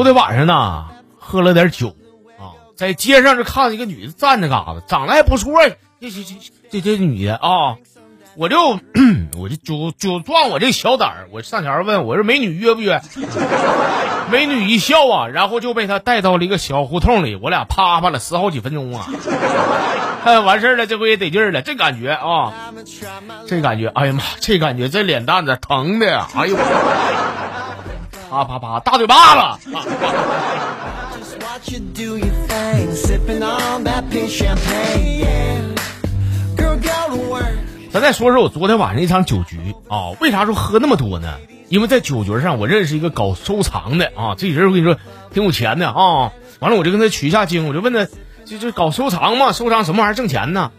昨天晚上呢，喝了点酒啊，在街上就看到一个女的站着嘎子，长得还不错。这这这这这女的啊，我就 我就就就壮我这小胆儿，我上前问我说：“美女约不约？” 美女一笑啊，然后就被他带到了一个小胡同里，我俩啪啪了十好几分钟啊。哎，完事儿了，这回也得劲儿了，这感觉啊，这感觉，哎呀妈，这感觉这脸蛋子疼的，哎呦，啪啪啪，大嘴巴子。咱再说说我昨天晚上一场酒局啊，为啥说喝那么多呢？因为在酒局上我认识一个搞收藏的啊，这人我跟你说挺有钱的啊。完了我就跟他取一下经，我就问他，就就搞收藏嘛，收藏什么玩意儿挣钱呢？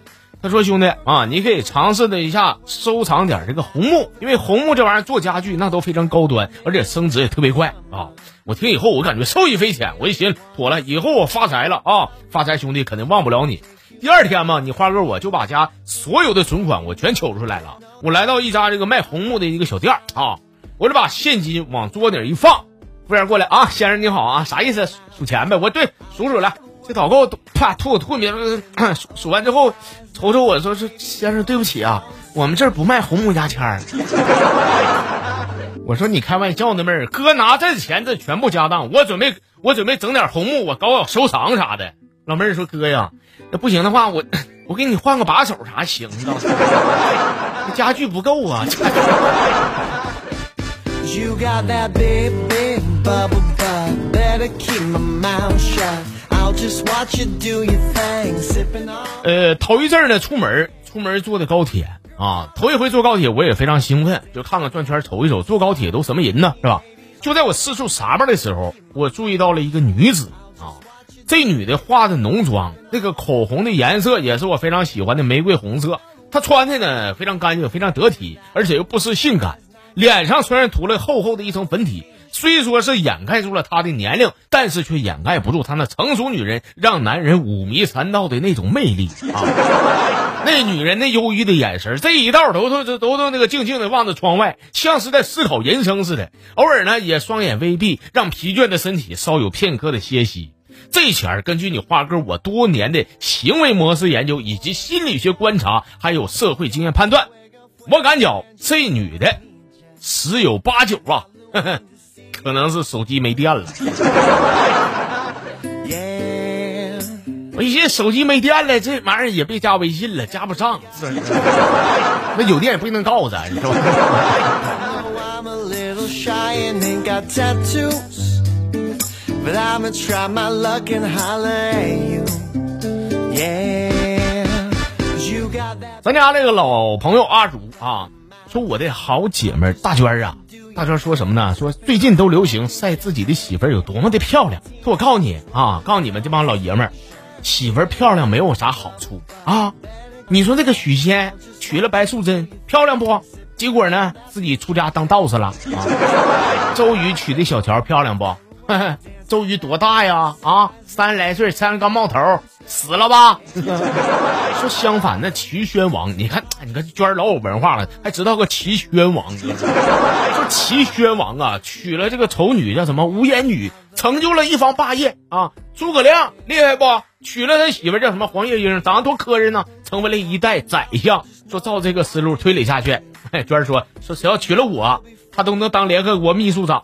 他说兄弟啊，你可以尝试的一下收藏点这个红木，因为红木这玩意儿做家具那都非常高端，而且升值也特别快啊。我听以后我感觉受益匪浅，我一寻妥了，以后我发财了啊，发财兄弟肯定忘不了你。第二天嘛，你花哥我就把家所有的存款我全取出来了。我来到一家这个卖红木的一个小店啊，我就把现金往桌顶一放，服务员过来啊，先生你好啊，啥意思？数钱呗。我对数数来，导购啪吐吐米，数 数完之后瞅瞅我说是先生对不起啊，我们这儿不卖红木牙签儿。我说你开玩笑呢妹儿，哥拿这钱这全部家当，我准备我准备整点红木，我搞搞收藏啥的。老妹儿说哥呀。那不行的话，我我给你换个把手啥行的？家具不够啊。呃，头一阵儿呢，出门出门坐的高铁啊，头一回坐高铁，我也非常兴奋，就看看转圈瞅一瞅，坐高铁都什么人呢，是吧？就在我四处撒巴的时候，我注意到了一个女子啊。这女的化的浓妆，那个口红的颜色也是我非常喜欢的玫瑰红色。她穿的呢非常干净，非常得体，而且又不失性感。脸上虽然涂了厚厚的一层粉底，虽说是掩盖住了她的年龄，但是却掩盖不住她那成熟女人让男人五迷三道的那种魅力啊！那女人那忧郁的眼神，这一道都都都都那个静静的望着窗外，像是在思考人生似的。偶尔呢也双眼微闭，让疲倦的身体稍有片刻的歇息。这前儿根据你花哥我多年的行为模式研究，以及心理学观察，还有社会经验判断，我感觉这女的十有八九啊，可能是手机没电了。我一寻手机没电了，这玩意儿也别加微信了，加不上。那有电也不一定告诉咱，是吧？咱家那个老朋友阿竹啊，说我的好姐妹大娟啊，大娟说什么呢？说最近都流行晒自己的媳妇儿有多么的漂亮。说我告诉你啊，告诉你们这帮老爷们儿，媳妇儿漂亮没有啥好处啊。你说这个许仙娶了白素贞漂亮不？结果呢，自己出家当道士了。啊。周瑜娶的小乔漂亮不？周瑜多大呀？啊，三十来岁，三十刚冒头，死了吧？说相反，那齐宣王，你看，你看娟儿老有文化了，还知道个齐宣王。说齐宣王啊，娶了这个丑女叫什么无颜女，成就了一方霸业啊。诸葛亮厉害不？娶了他媳妇叫什么黄月英，长得多磕碜呢，成为了一代宰相。说照这个思路推理下去，哎 娟儿说说谁要娶了我，他都能当联合国秘书长。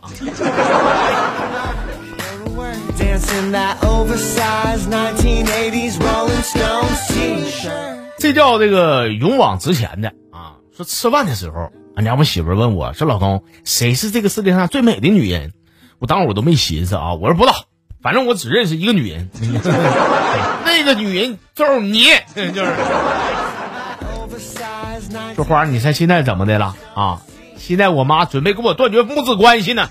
这叫这个勇往直前的啊！说吃饭的时候，俺家我媳妇问我说：“老公，谁是这个世界上最美的女人？”我当时我都没寻思啊，我说不知道，反正我只认识一个女人，那个女人就是你，就是。说花，你猜现在怎么的了啊？现在我妈准备跟我断绝母子关系呢。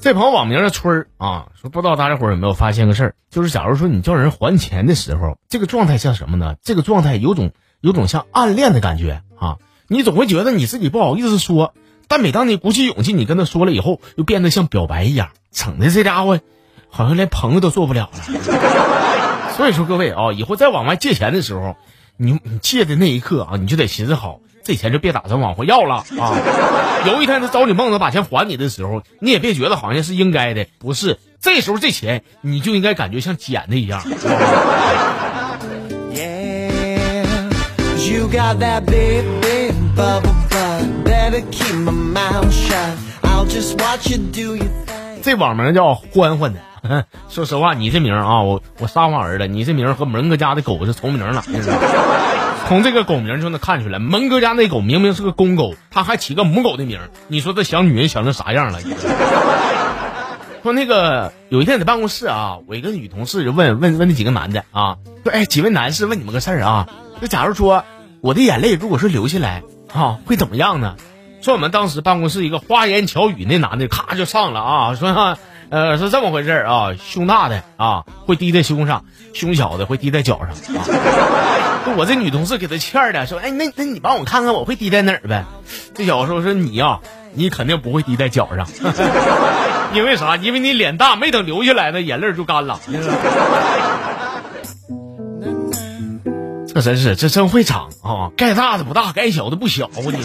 这朋友网名叫春儿啊，说不知道大家伙有没有发现个事儿，就是假如说你叫人还钱的时候，这个状态像什么呢？这个状态有种有种像暗恋的感觉啊，你总会觉得你自己不好意思说，但每当你鼓起勇气，你跟他说了以后，又变得像表白一样，整的这家伙好像连朋友都做不了了。所以说各位啊，以后再往外借钱的时候。你你借的那一刻啊，你就得寻思好，这钱就别打算往回要了啊。有一天他找你梦子把钱还你的时候，你也别觉得好像是应该的，不是。这时候这钱你就应该感觉像捡的一样。这网名叫欢欢的。说实话，你这名啊，我我撒谎儿子，你这名和门哥家的狗是重名了。从这个狗名就能看出来，门哥家那狗明明是个公狗，他还起个母狗的名。你说这小女人想成啥样了？说那个有一天在办公室啊，我一个女同事就问问问那几个男的啊，说哎，几位男士问你们个事儿啊，就假如说我的眼泪如果是流下来啊，会怎么样呢？说我们当时办公室一个花言巧语那男的咔就上了啊，说。呃，是这么回事啊，胸大的啊会滴在胸上，胸小的会滴在脚上。啊、我这女同事给他欠的，说，哎，那那你帮我看看我会滴在哪儿呗？这小子说，说你呀，你肯定不会滴在脚上，因为啥？因为你脸大，没等流下来呢，眼泪就干了。这真是，这真会长啊！该大的不大，该小的不小，你。